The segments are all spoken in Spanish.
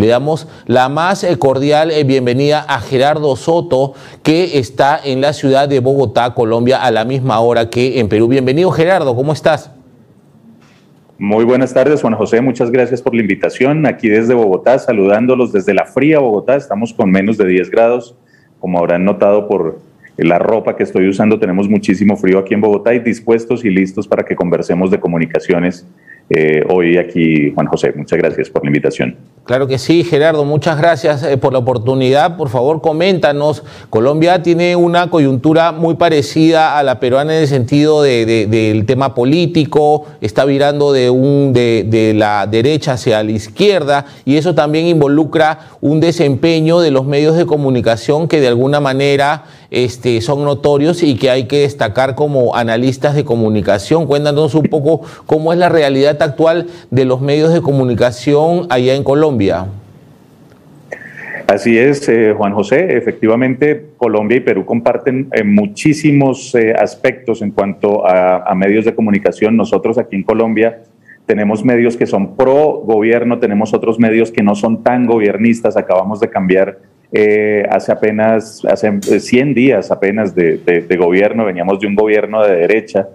Le damos la más eh, cordial eh, bienvenida a Gerardo Soto, que está en la ciudad de Bogotá, Colombia, a la misma hora que en Perú. Bienvenido, Gerardo, ¿cómo estás? Muy buenas tardes, Juan José. Muchas gracias por la invitación. Aquí desde Bogotá, saludándolos desde la fría Bogotá. Estamos con menos de 10 grados. Como habrán notado por la ropa que estoy usando, tenemos muchísimo frío aquí en Bogotá y dispuestos y listos para que conversemos de comunicaciones eh, hoy aquí, Juan José. Muchas gracias por la invitación. Claro que sí, Gerardo, muchas gracias eh, por la oportunidad. Por favor, coméntanos. Colombia tiene una coyuntura muy parecida a la peruana en el sentido del tema político, está virando de, la derecha hacia la izquierda y eso también involucra un desempeño de los medios de comunicación que de alguna manera este, son notorios y que hay que destacar como analistas de comunicación. Cuéntanos un poco cómo es la realidad actual de los medios de comunicación allá en Colombia. Así es, eh, Juan José. Efectivamente, Colombia y Perú comparten eh, muchísimos eh, aspectos en cuanto a, medios de comunicación. Nosotros aquí en Colombia tenemos medios que son pro gobierno, tenemos otros medios que no son tan gobiernistas. Acabamos de cambiar hace apenas, hace 100 días apenas de, gobierno, veníamos de un gobierno de derecha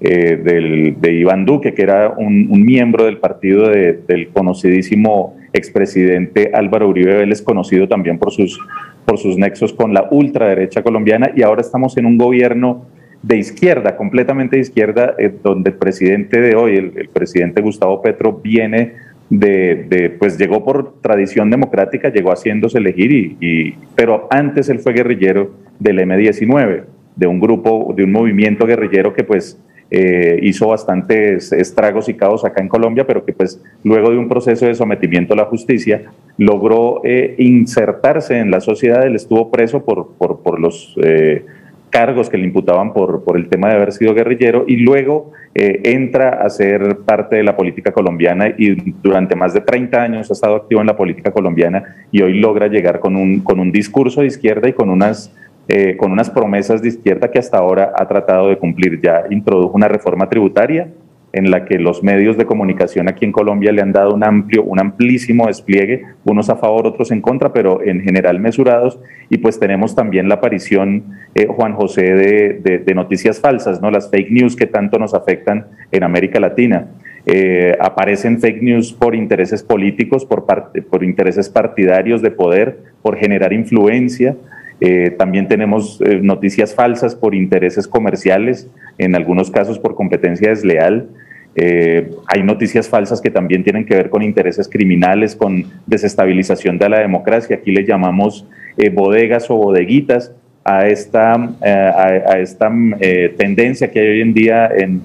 del, de Iván Duque, que era un, miembro del partido del conocidísimo expresidente Álvaro Uribe Vélez, conocido también por sus, por sus nexos con la ultraderecha colombiana, y ahora estamos en un gobierno de izquierda, completamente de izquierda, eh, donde el presidente de hoy, el, presidente Gustavo Petro, viene de, pues llegó por tradición democrática, llegó haciéndose elegir, y, pero antes él fue guerrillero del M-19, de un grupo, de un movimiento guerrillero que pues eh, hizo bastantes estragos y caos acá en Colombia, pero que pues luego de un proceso de sometimiento a la justicia logró eh, insertarse en la sociedad, él estuvo preso por, por, los eh, cargos que le imputaban por, por el tema de haber sido guerrillero y luego entra a ser parte de la política colombiana y durante más de 30 años ha estado activo en la política colombiana y hoy logra llegar con un, con un discurso de izquierda y con unas eh, con unas promesas de izquierda que hasta ahora ha tratado de cumplir. Ya introdujo una reforma tributaria en la que los medios de comunicación aquí en Colombia le han dado un amplio, un amplísimo despliegue, unos a favor, otros en contra, pero en general mesurados. Y pues tenemos también la aparición, eh, Juan José, de, noticias falsas, ¿no? Las fake news que tanto nos afectan en América Latina. Eh, aparecen fake news por intereses políticos, por, parte, por intereses partidarios de poder, por generar influencia. Eh, también tenemos eh, noticias falsas por intereses comerciales, en algunos casos por competencia desleal. Eh, hay noticias falsas que también tienen que ver con intereses criminales, con desestabilización de la democracia. Aquí le llamamos bodegas o bodeguitas a esta, a, esta tendencia que hay hoy en día en,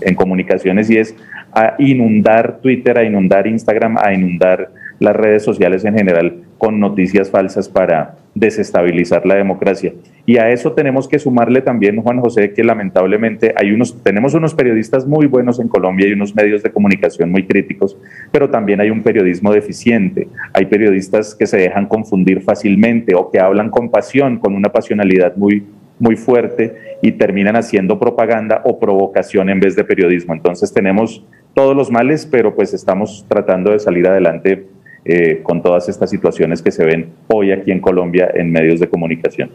en comunicaciones y es a inundar Twitter, a inundar Instagram, a inundar las redes sociales en general con noticias falsas para desestabilizar la democracia. Y a eso tenemos que sumarle también, Juan José, que lamentablemente hay unos, tenemos unos periodistas muy buenos en Colombia y unos medios de comunicación muy críticos, pero también hay un periodismo deficiente. Hay periodistas que se dejan confundir fácilmente o que hablan con pasión, con una pasionalidad muy, muy fuerte y terminan haciendo propaganda o provocación en vez de periodismo. Entonces tenemos todos los males, pero pues estamos tratando de salir adelante eh, con todas estas situaciones que se ven hoy aquí en Colombia en medios de comunicación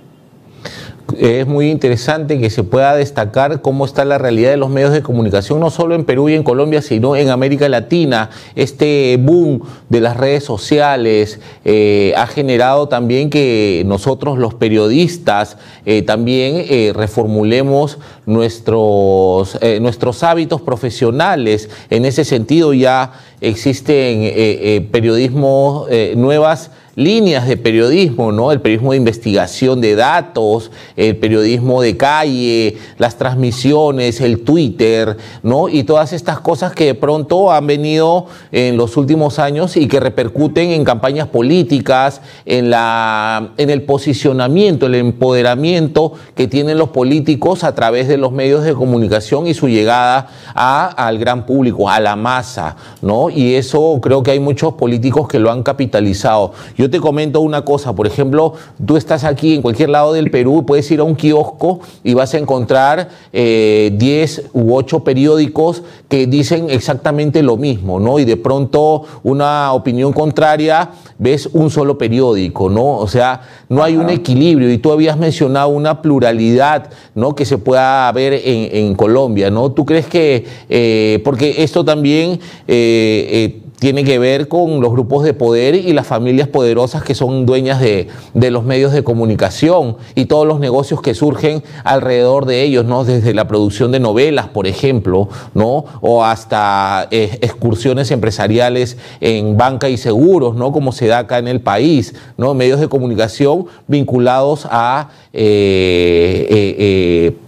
es muy interesante que se pueda destacar cómo está la realidad de los medios de comunicación, no solo en Perú y en Colombia, sino en América Latina. Este boom de las redes sociales eh, ha generado también que nosotros los periodistas eh, también eh, reformulemos nuestros, nuestros hábitos profesionales. En ese sentido ya existen periodismo nuevas líneas de periodismo, ¿no? El periodismo de investigación de datos, el periodismo de calle, las transmisiones, el Twitter, ¿no? Y todas estas cosas que de pronto han venido en los últimos años y que repercuten en campañas políticas, en, la, en el posicionamiento, el empoderamiento que tienen los políticos a través de los medios de comunicación y su llegada al gran público, a la masa, ¿no? Y eso creo que hay muchos políticos que lo han capitalizado. Te comento una cosa, por ejemplo, tú estás aquí en cualquier lado del Perú, puedes ir a un kiosco y vas a encontrar 10 eh, u 8 periódicos que dicen exactamente lo mismo, ¿no? Y de pronto una opinión contraria, ves un solo periódico, ¿no? O sea, no hay un equilibrio y tú habías mencionado una pluralidad, ¿no? Que se pueda ver en, Colombia, ¿no? ¿Tú crees que, eh, porque esto también... Eh, tiene que ver con los grupos de poder y las familias poderosas que son dueñas de, los medios de comunicación y todos los negocios que surgen alrededor de ellos, ¿no? Desde la producción de novelas, por ejemplo, ¿no? O hasta eh, excursiones empresariales en banca y seguros, ¿no? Como se da acá en el país, ¿no? Medios de comunicación vinculados a,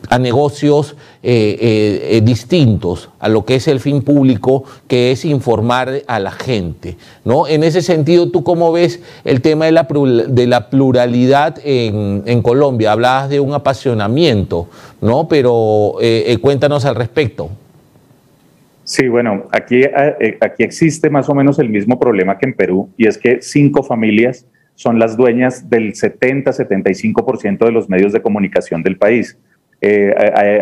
a negocios distintos a lo que es el fin público, que es informar a la gente. ¿no? En ese sentido, ¿tú cómo ves el tema de la, de la pluralidad en, Colombia? Hablabas de un apasionamiento, ¿no? pero eh, eh, cuéntanos al respecto. Sí, bueno, aquí, eh, aquí existe más o menos el mismo problema que en Perú, y es que cinco familias son las dueñas del 70-75% de los medios de comunicación del país. Eh,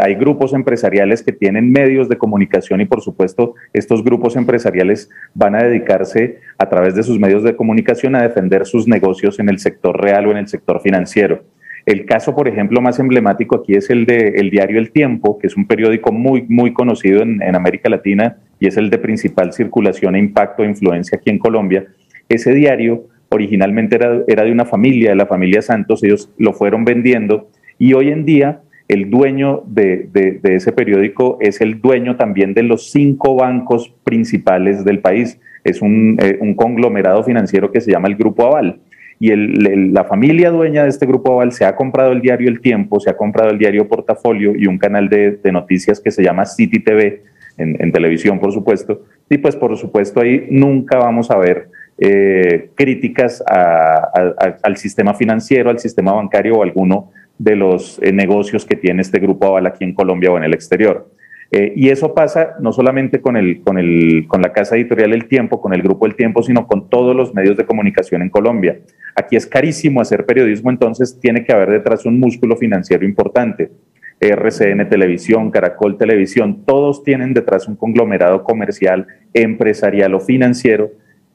hay, grupos empresariales que tienen medios de comunicación y por supuesto estos grupos empresariales van a dedicarse a través de sus medios de comunicación a defender sus negocios en el sector real o en el sector financiero. El caso, por ejemplo, más emblemático aquí es el de el diario El Tiempo, que es un periódico muy, muy conocido en, América Latina y es el de principal circulación e impacto e influencia aquí en Colombia. Ese diario originalmente era, era de una familia, de la familia Santos, ellos lo fueron vendiendo y hoy en día el dueño de, ese periódico es el dueño también de los cinco bancos principales del país. Es un, eh, conglomerado financiero que se llama el Grupo Aval. Y la familia dueña de este Grupo Aval se ha comprado el diario El Tiempo, se ha comprado el diario Portafolio y un canal de, noticias que se llama City TV, en, televisión, por supuesto. Y pues, por supuesto, ahí nunca vamos a ver eh, críticas al sistema financiero, al sistema bancario o alguno de los eh, negocios que tiene este grupo Aval aquí en Colombia o en el exterior. Eh, y eso pasa no solamente con, el, con, el, con la casa editorial El Tiempo, con el grupo El Tiempo, sino con todos los medios de comunicación en Colombia. Aquí es carísimo hacer periodismo, entonces tiene que haber detrás un músculo financiero importante. RCN Televisión, Caracol Televisión, todos tienen detrás un conglomerado comercial, empresarial o financiero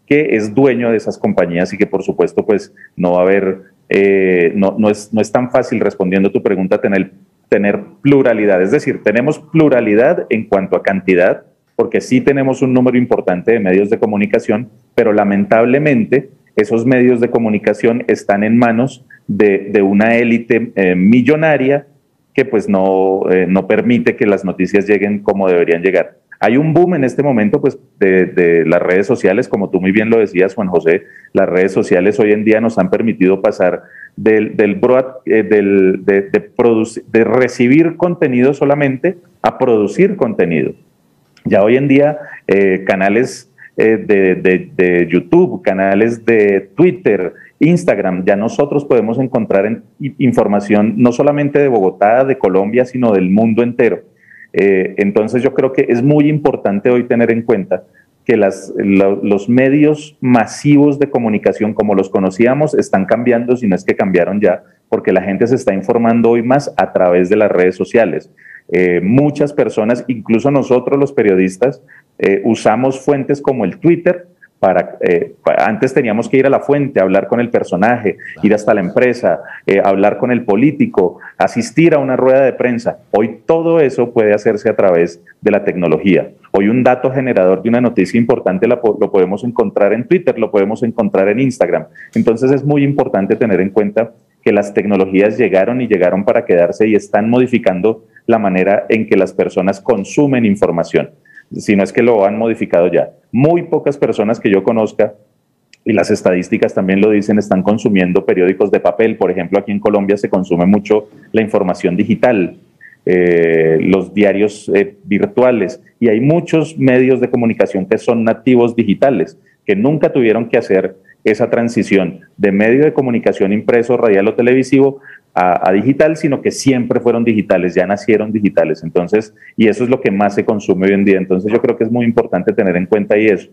que es dueño de esas compañías y que por supuesto pues no va a haber eh, no, no, es, no es tan fácil respondiendo tu pregunta tener, tener pluralidad. Es decir, tenemos pluralidad en cuanto a cantidad, porque sí tenemos un número importante de medios de comunicación, pero lamentablemente esos medios de comunicación están en manos de, una élite eh, millonaria que pues no, eh, no permite que las noticias lleguen como deberían llegar. Hay un boom en este momento pues, de, las redes sociales, como tú muy bien lo decías, Juan José, las redes sociales hoy en día nos han permitido pasar del, del, eh, de, recibir contenido solamente a producir contenido. Ya hoy en día eh, canales eh, de, YouTube, canales de Twitter, Instagram, ya nosotros podemos encontrar información no solamente de Bogotá, de Colombia, sino del mundo entero. Eh, entonces yo creo que es muy importante hoy tener en cuenta que las, los medios masivos de comunicación como los conocíamos están cambiando, si no es que cambiaron ya, porque la gente se está informando hoy más a través de las redes sociales. Eh, muchas personas, incluso nosotros los periodistas, eh, usamos fuentes como el Twitter eh, para, antes teníamos que ir a la fuente, hablar con el personaje, ir hasta la empresa, eh, hablar con el político, asistir a una rueda de prensa. Hoy todo eso puede hacerse a través de la tecnología. Hoy un dato generador de una noticia importante lo podemos encontrar en Twitter, lo podemos encontrar en Instagram. Entonces es muy importante tener en cuenta que las tecnologías llegaron y llegaron para quedarse y están modificando la manera en que las personas consumen información si no es que lo han modificado ya. Muy pocas personas que yo conozca, y las estadísticas también lo dicen, están consumiendo periódicos de papel. Por ejemplo, aquí en Colombia se consume mucho la información digital, eh, los diarios eh, virtuales, y hay muchos medios de comunicación que son nativos digitales, que nunca tuvieron que hacer esa transición de medio de comunicación impreso, radial o televisivo a, digital, sino que siempre fueron digitales, ya nacieron digitales. Entonces, y eso es lo que más se consume hoy en día. Entonces, yo creo que es muy importante tener en cuenta ahí eso.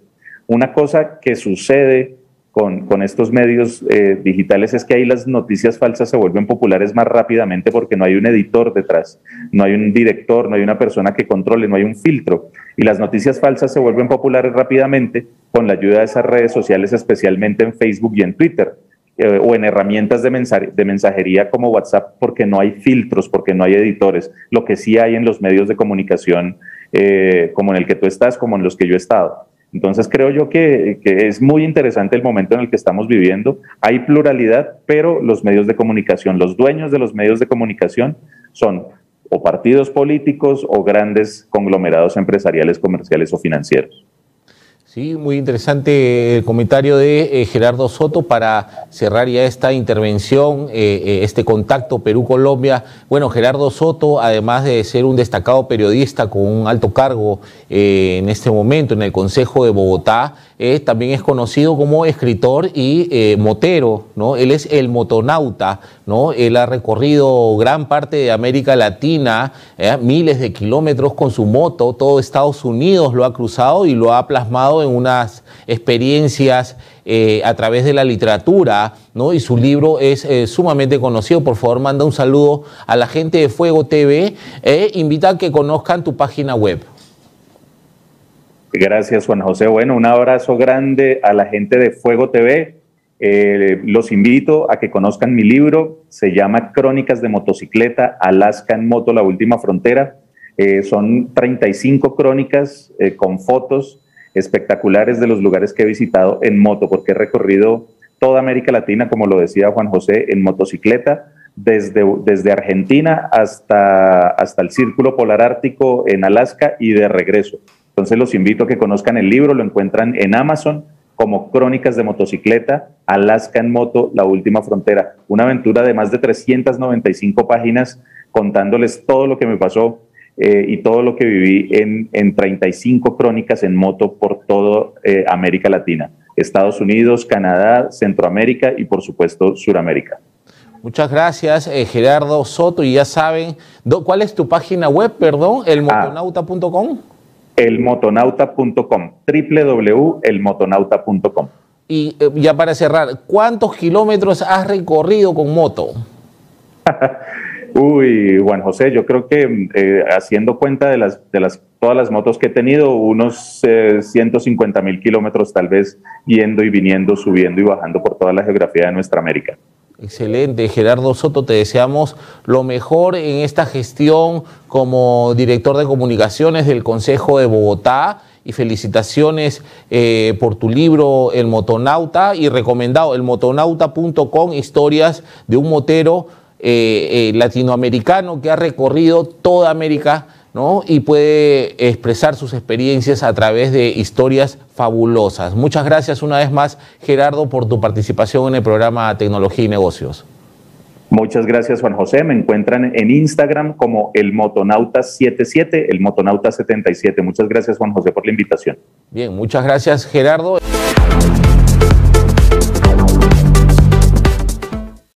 Una cosa que sucede con, con estos medios eh, digitales es que ahí las noticias falsas se vuelven populares más rápidamente porque no hay un editor detrás, no hay un director, no hay una persona que controle, no hay un filtro. Y las noticias falsas se vuelven populares rápidamente con la ayuda de esas redes sociales, especialmente en Facebook y en Twitter eh, o en herramientas de, de mensajería como WhatsApp porque no hay filtros, porque no hay editores, lo que sí hay en los medios de comunicación eh, como en el que tú estás, como en los que yo he estado. Entonces creo yo que, que, es muy interesante el momento en el que estamos viviendo. Hay pluralidad, pero los medios de comunicación, los dueños de los medios de comunicación son o partidos políticos o grandes conglomerados empresariales, comerciales o financieros. Sí, muy interesante el comentario de eh, Gerardo Soto para cerrar ya esta intervención, eh, eh, este contacto Perú-Colombia. Bueno, Gerardo Soto, además de ser un destacado periodista con un alto cargo en este momento en el Consejo de Bogotá, también es conocido como escritor y motero, ¿no? Él es el motonauta, ¿no? Él ha recorrido gran parte de América Latina, miles de kilómetros con su moto, todo Estados Unidos lo ha cruzado y lo ha plasmado en unas experiencias eh, a través de la literatura, ¿no? Y su libro es eh, sumamente conocido. Por favor, manda un saludo a la gente de Fuego TV e invita a que conozcan tu página web. Gracias, Juan José. Bueno, un abrazo grande a la gente de Fuego TV. Eh, los invito a que conozcan mi libro. Se llama Crónicas de Motocicleta, Alaska en Moto, la última frontera. son 35 crónicas con fotos espectaculares de los lugares que he visitado en moto, porque he recorrido toda América Latina, como lo decía Juan José, en motocicleta, desde, desde Argentina hasta, hasta el Círculo Polar Ártico en Alaska y de regreso. Entonces los invito a que conozcan el libro, lo encuentran en Amazon como Crónicas de Motocicleta, Alaska en Moto, La Última Frontera. Una aventura de más de 395 páginas contándoles todo lo que me pasó eh, y todo lo que viví en, en 35 crónicas en moto por toda eh, América Latina, Estados Unidos, Canadá, Centroamérica y por supuesto Suramérica. Muchas gracias, eh, Gerardo Soto. Y ya saben, ¿cuál es tu página web, perdón? ¿Elmotonauta.com? elmotonauta.com, www.elmotonauta.com. Y ya para cerrar, ¿cuántos kilómetros has recorrido con moto? Uy, Juan José, yo creo que eh, haciendo cuenta de las, de las, todas las motos que he tenido, unos 150 eh, mil kilómetros tal vez yendo y viniendo, subiendo y bajando por toda la geografía de nuestra América. Excelente, Gerardo Soto, te deseamos lo mejor en esta gestión como director de comunicaciones del Consejo de Bogotá y felicitaciones eh, por tu libro El Motonauta y recomendado elmotonauta.com, historias de un motero eh, eh, latinoamericano que ha recorrido toda América ¿no? y puede expresar sus experiencias a través de historias fabulosas. Muchas gracias una vez más, Gerardo, por tu participación en el programa Tecnología y Negocios. Muchas gracias, Juan José. Me encuentran en Instagram como el Motonauta77, el Motonauta77. Muchas gracias, Juan José, por la invitación. Bien, muchas gracias, Gerardo.